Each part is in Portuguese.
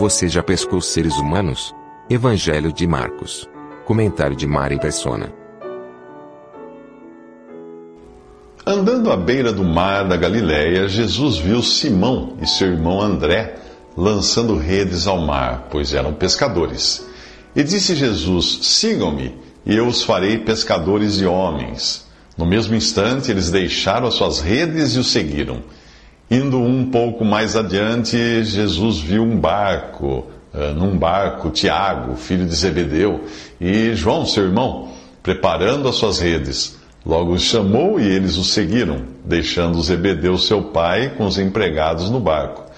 Você já pescou seres humanos? Evangelho de Marcos. Comentário de Mari Persona. Andando à beira do mar da Galiléia, Jesus viu Simão e seu irmão André lançando redes ao mar, pois eram pescadores. E disse Jesus: Sigam-me, e eu os farei pescadores de homens. No mesmo instante, eles deixaram as suas redes e o seguiram. Indo um pouco mais adiante, Jesus viu um barco, uh, num barco, Tiago, filho de Zebedeu, e João, seu irmão, preparando as suas redes. Logo os chamou e eles o seguiram, deixando Zebedeu, seu pai, com os empregados no barco.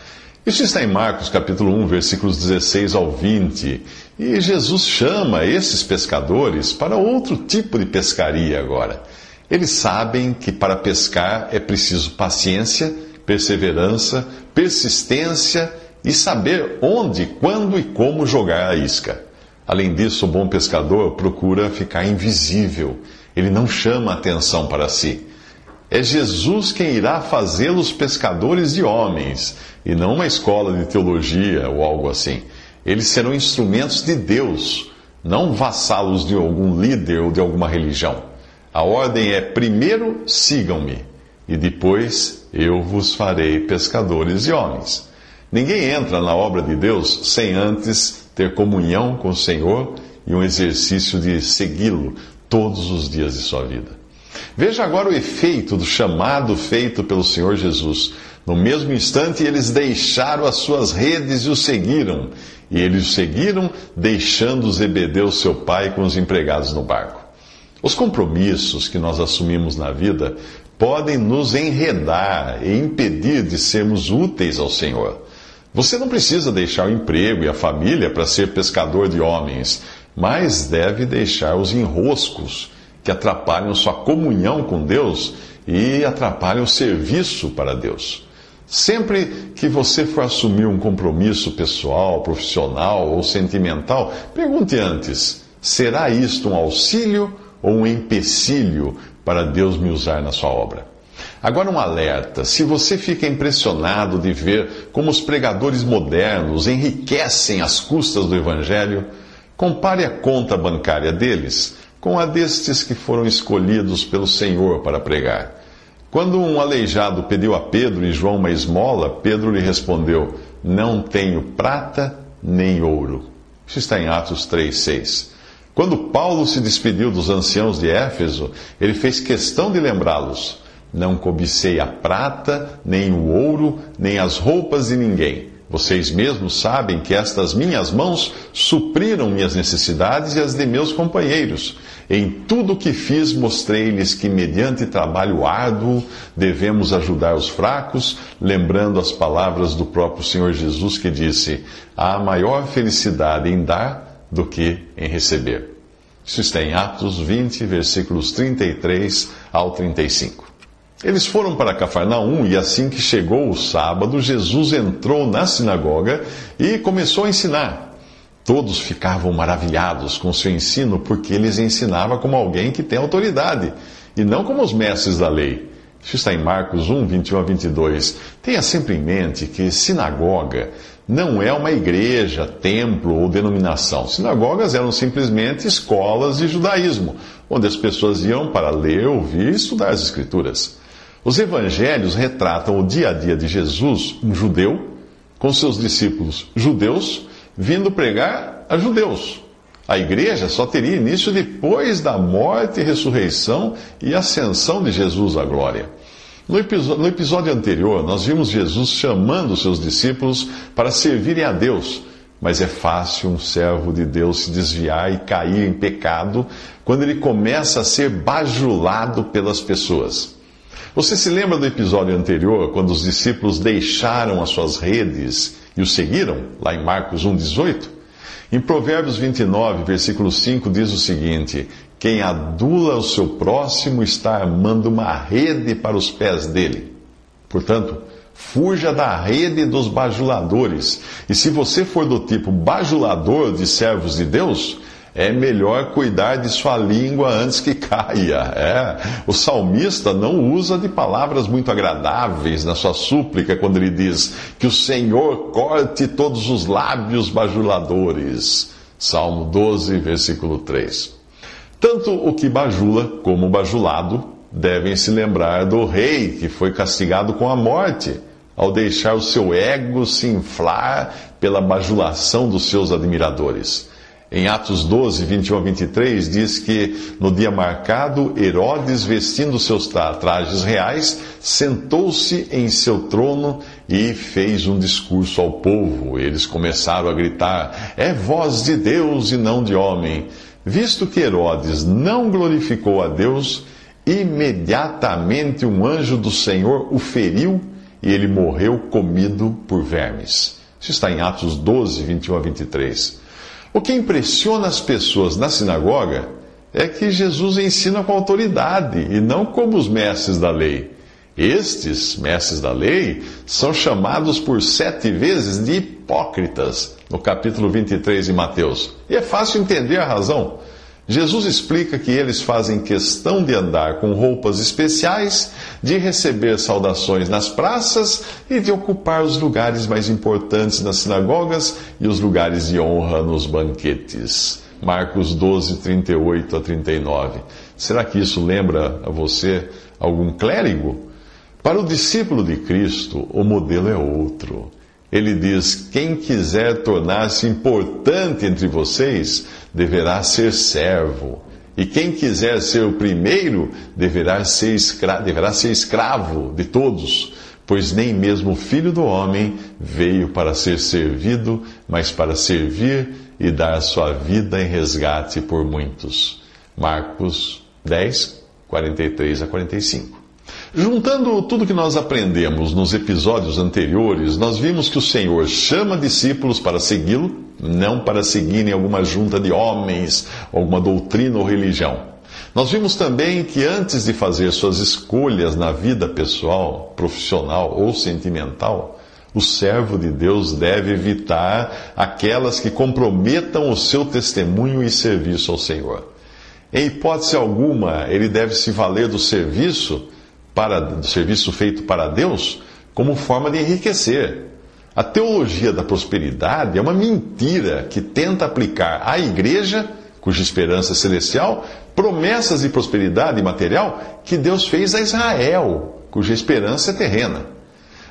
Isso está em Marcos capítulo 1, versículos 16 ao 20. E Jesus chama esses pescadores para outro tipo de pescaria agora. Eles sabem que para pescar é preciso paciência, perseverança, persistência e saber onde, quando e como jogar a isca. Além disso, o bom pescador procura ficar invisível. Ele não chama atenção para si. É Jesus quem irá fazê-los pescadores de homens, e não uma escola de teologia ou algo assim. Eles serão instrumentos de Deus, não vassalos de algum líder ou de alguma religião. A ordem é: primeiro sigam-me, e depois eu vos farei pescadores de homens. Ninguém entra na obra de Deus sem antes ter comunhão com o Senhor e um exercício de segui-lo todos os dias de sua vida. Veja agora o efeito do chamado feito pelo Senhor Jesus. No mesmo instante, eles deixaram as suas redes e o seguiram. E eles o seguiram, deixando Zebedeu, seu pai, com os empregados no barco. Os compromissos que nós assumimos na vida podem nos enredar e impedir de sermos úteis ao Senhor. Você não precisa deixar o emprego e a família para ser pescador de homens, mas deve deixar os enroscos que atrapalham sua comunhão com Deus e atrapalham o serviço para Deus. Sempre que você for assumir um compromisso pessoal, profissional ou sentimental, pergunte antes: será isto um auxílio ou um empecilho para Deus me usar na sua obra? Agora, um alerta: se você fica impressionado de ver como os pregadores modernos enriquecem as custas do Evangelho, compare a conta bancária deles com a destes que foram escolhidos pelo Senhor para pregar. Quando um aleijado pediu a Pedro e João uma esmola, Pedro lhe respondeu: Não tenho prata nem ouro. Isso está em Atos 3,6. Quando Paulo se despediu dos anciãos de Éfeso, ele fez questão de lembrá-los: Não cobicei a prata, nem o ouro, nem as roupas de ninguém. Vocês mesmos sabem que estas minhas mãos supriram minhas necessidades e as de meus companheiros. Em tudo o que fiz, mostrei-lhes que, mediante trabalho árduo, devemos ajudar os fracos, lembrando as palavras do próprio Senhor Jesus que disse: há maior felicidade em dar do que em receber. Isso está em Atos 20, versículos 33 ao 35. Eles foram para Cafarnaum e assim que chegou o sábado, Jesus entrou na sinagoga e começou a ensinar. Todos ficavam maravilhados com seu ensino porque ele ensinava como alguém que tem autoridade e não como os mestres da lei. Isso está em Marcos 1, 21 a 22. Tenha sempre em mente que sinagoga não é uma igreja, templo ou denominação. Sinagogas eram simplesmente escolas de judaísmo, onde as pessoas iam para ler, ouvir e estudar as Escrituras. Os evangelhos retratam o dia a dia de Jesus, um judeu, com seus discípulos judeus, vindo pregar a judeus. A igreja só teria início depois da morte, ressurreição e ascensão de Jesus à glória. No episódio, no episódio anterior, nós vimos Jesus chamando seus discípulos para servirem a Deus, mas é fácil um servo de Deus se desviar e cair em pecado quando ele começa a ser bajulado pelas pessoas. Você se lembra do episódio anterior, quando os discípulos deixaram as suas redes e o seguiram, lá em Marcos 1,18? Em Provérbios 29, versículo 5, diz o seguinte: Quem adula o seu próximo está armando uma rede para os pés dele. Portanto, fuja da rede dos bajuladores. E se você for do tipo bajulador de servos de Deus, é melhor cuidar de sua língua antes que caia. É. O salmista não usa de palavras muito agradáveis na sua súplica quando ele diz que o Senhor corte todos os lábios bajuladores. Salmo 12, versículo 3. Tanto o que bajula como o bajulado devem se lembrar do rei que foi castigado com a morte ao deixar o seu ego se inflar pela bajulação dos seus admiradores. Em Atos 12, 21 a 23, diz que no dia marcado, Herodes, vestindo seus trajes reais, sentou-se em seu trono e fez um discurso ao povo. Eles começaram a gritar: É voz de Deus e não de homem. Visto que Herodes não glorificou a Deus, imediatamente um anjo do Senhor o feriu e ele morreu comido por vermes. Isso está em Atos 12, 21 a 23. O que impressiona as pessoas na sinagoga é que Jesus ensina com autoridade e não como os mestres da lei. Estes mestres da lei são chamados por sete vezes de hipócritas, no capítulo 23 de Mateus. E é fácil entender a razão. Jesus explica que eles fazem questão de andar com roupas especiais, de receber saudações nas praças e de ocupar os lugares mais importantes nas sinagogas e os lugares de honra nos banquetes. Marcos 12, 38 a 39. Será que isso lembra a você algum clérigo? Para o discípulo de Cristo, o modelo é outro. Ele diz: Quem quiser tornar-se importante entre vocês, deverá ser servo. E quem quiser ser o primeiro, deverá ser, escra deverá ser escravo de todos. Pois nem mesmo o filho do homem veio para ser servido, mas para servir e dar sua vida em resgate por muitos. Marcos 10, 43 a 45. Juntando tudo que nós aprendemos nos episódios anteriores, nós vimos que o Senhor chama discípulos para segui-lo, não para seguirem alguma junta de homens, alguma doutrina ou religião. Nós vimos também que antes de fazer suas escolhas na vida pessoal, profissional ou sentimental, o servo de Deus deve evitar aquelas que comprometam o seu testemunho e serviço ao Senhor. Em hipótese alguma, ele deve se valer do serviço para, do serviço feito para Deus como forma de enriquecer. A teologia da prosperidade é uma mentira que tenta aplicar à igreja, cuja esperança é celestial, promessas de prosperidade material que Deus fez a Israel, cuja esperança é terrena.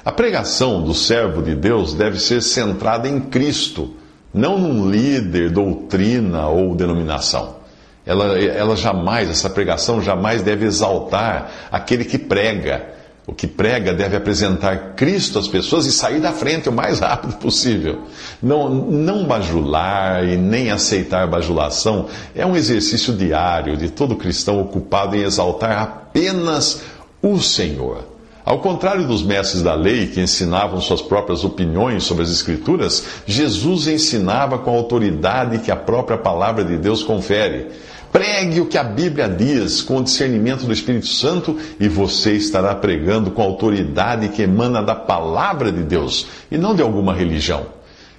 A pregação do servo de Deus deve ser centrada em Cristo, não num líder, doutrina ou denominação. Ela, ela jamais, essa pregação jamais deve exaltar aquele que prega. O que prega deve apresentar Cristo às pessoas e sair da frente o mais rápido possível. Não, não bajular e nem aceitar bajulação é um exercício diário de todo cristão ocupado em exaltar apenas o Senhor. Ao contrário dos mestres da lei que ensinavam suas próprias opiniões sobre as Escrituras, Jesus ensinava com a autoridade que a própria palavra de Deus confere. Pregue o que a Bíblia diz com o discernimento do Espírito Santo e você estará pregando com a autoridade que emana da palavra de Deus e não de alguma religião.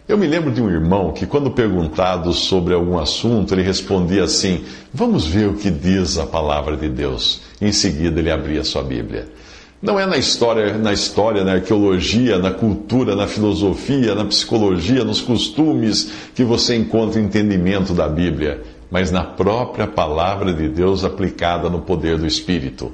Eu me lembro de um irmão que, quando perguntado sobre algum assunto, ele respondia assim: Vamos ver o que diz a palavra de Deus. Em seguida, ele abria sua Bíblia. Não é na história, na história, na arqueologia, na cultura, na filosofia, na psicologia, nos costumes que você encontra entendimento da Bíblia mas na própria palavra de Deus aplicada no poder do Espírito.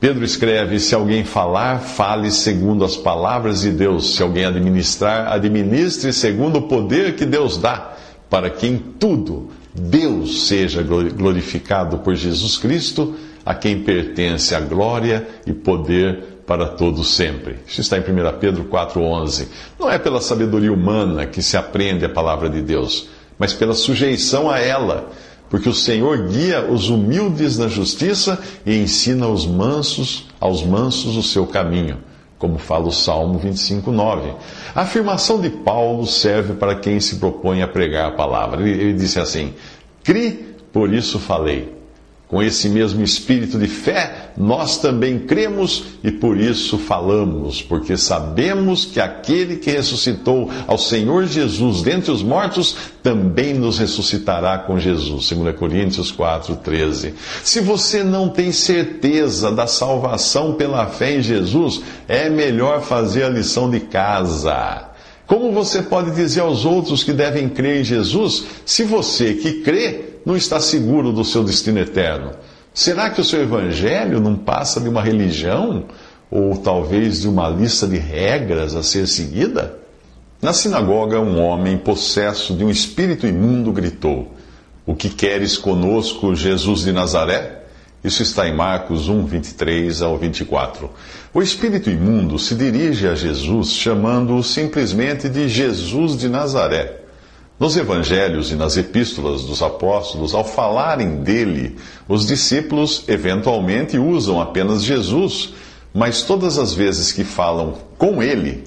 Pedro escreve: Se alguém falar, fale segundo as palavras de Deus. Se alguém administrar, administre segundo o poder que Deus dá, para que em tudo Deus seja glorificado por Jesus Cristo, a quem pertence a glória e poder para todos sempre. Isso está em 1 Pedro 4,11. Não é pela sabedoria humana que se aprende a palavra de Deus mas pela sujeição a ela. Porque o Senhor guia os humildes na justiça e ensina os mansos aos mansos o seu caminho, como fala o Salmo 25, 9. A afirmação de Paulo serve para quem se propõe a pregar a palavra. Ele, ele disse assim: Cri, por isso falei. Com esse mesmo espírito de fé, nós também cremos e por isso falamos, porque sabemos que aquele que ressuscitou ao Senhor Jesus dentre os mortos também nos ressuscitará com Jesus. 2 Coríntios 4:13. Se você não tem certeza da salvação pela fé em Jesus, é melhor fazer a lição de casa. Como você pode dizer aos outros que devem crer em Jesus se você que crê não está seguro do seu destino eterno? Será que o seu evangelho não passa de uma religião ou talvez de uma lista de regras a ser seguida? Na sinagoga, um homem possesso de um espírito imundo gritou: O que queres conosco, Jesus de Nazaré? Isso está em Marcos 1, 23 ao 24. O espírito imundo se dirige a Jesus chamando-o simplesmente de Jesus de Nazaré. Nos evangelhos e nas epístolas dos apóstolos, ao falarem dele, os discípulos eventualmente usam apenas Jesus, mas todas as vezes que falam com ele,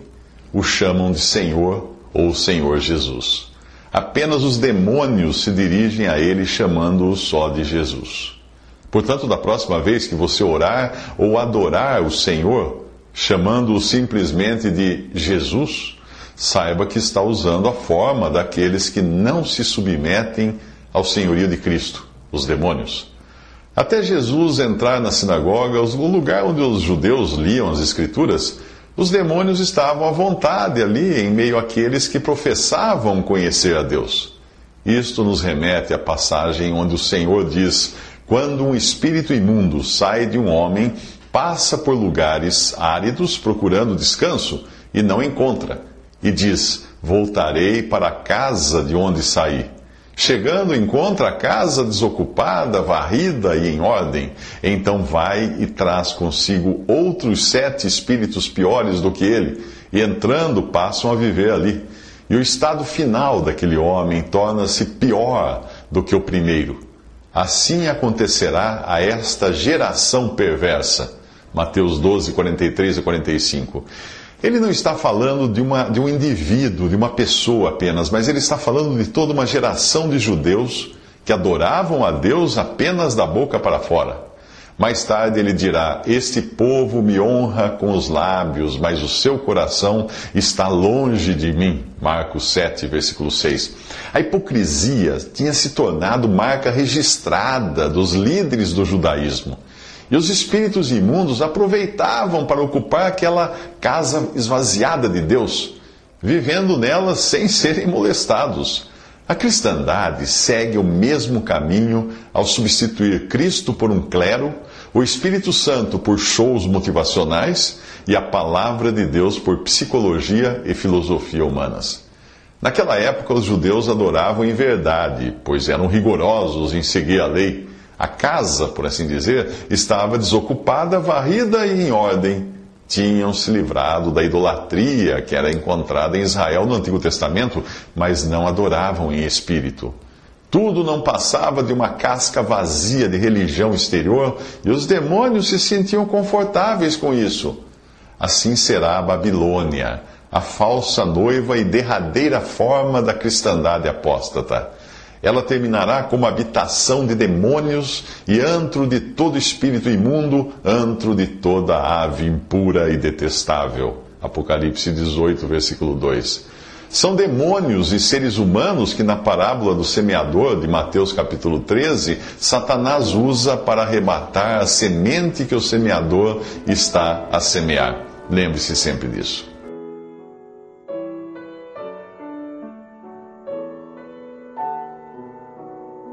o chamam de Senhor ou Senhor Jesus. Apenas os demônios se dirigem a ele chamando-o só de Jesus. Portanto, da próxima vez que você orar ou adorar o Senhor, chamando-o simplesmente de Jesus, saiba que está usando a forma daqueles que não se submetem ao senhorio de Cristo, os demônios. Até Jesus entrar na sinagoga, o lugar onde os judeus liam as Escrituras, os demônios estavam à vontade ali, em meio àqueles que professavam conhecer a Deus. Isto nos remete à passagem onde o Senhor diz quando um espírito imundo sai de um homem, passa por lugares áridos procurando descanso e não encontra, e diz: Voltarei para a casa de onde saí. Chegando, encontra a casa desocupada, varrida e em ordem. Então vai e traz consigo outros sete espíritos piores do que ele, e entrando passam a viver ali. E o estado final daquele homem torna-se pior do que o primeiro Assim acontecerá a esta geração perversa. Mateus 12, 43 e 45. Ele não está falando de, uma, de um indivíduo, de uma pessoa apenas, mas ele está falando de toda uma geração de judeus que adoravam a Deus apenas da boca para fora. Mais tarde ele dirá: Este povo me honra com os lábios, mas o seu coração está longe de mim. Marcos 7, versículo 6. A hipocrisia tinha se tornado marca registrada dos líderes do judaísmo. E os espíritos imundos aproveitavam para ocupar aquela casa esvaziada de Deus, vivendo nela sem serem molestados. A cristandade segue o mesmo caminho ao substituir Cristo por um clero, o Espírito Santo por shows motivacionais e a palavra de Deus por psicologia e filosofia humanas. Naquela época, os judeus adoravam em verdade, pois eram rigorosos em seguir a lei. A casa, por assim dizer, estava desocupada, varrida e em ordem. Tinham se livrado da idolatria que era encontrada em Israel no Antigo Testamento, mas não adoravam em espírito. Tudo não passava de uma casca vazia de religião exterior e os demônios se sentiam confortáveis com isso. Assim será a Babilônia, a falsa noiva e derradeira forma da cristandade apóstata. Ela terminará como habitação de demônios e antro de todo espírito imundo, antro de toda ave impura e detestável. Apocalipse 18, versículo 2. São demônios e seres humanos que, na parábola do semeador de Mateus capítulo 13, Satanás usa para arrebatar a semente que o semeador está a semear. Lembre-se sempre disso.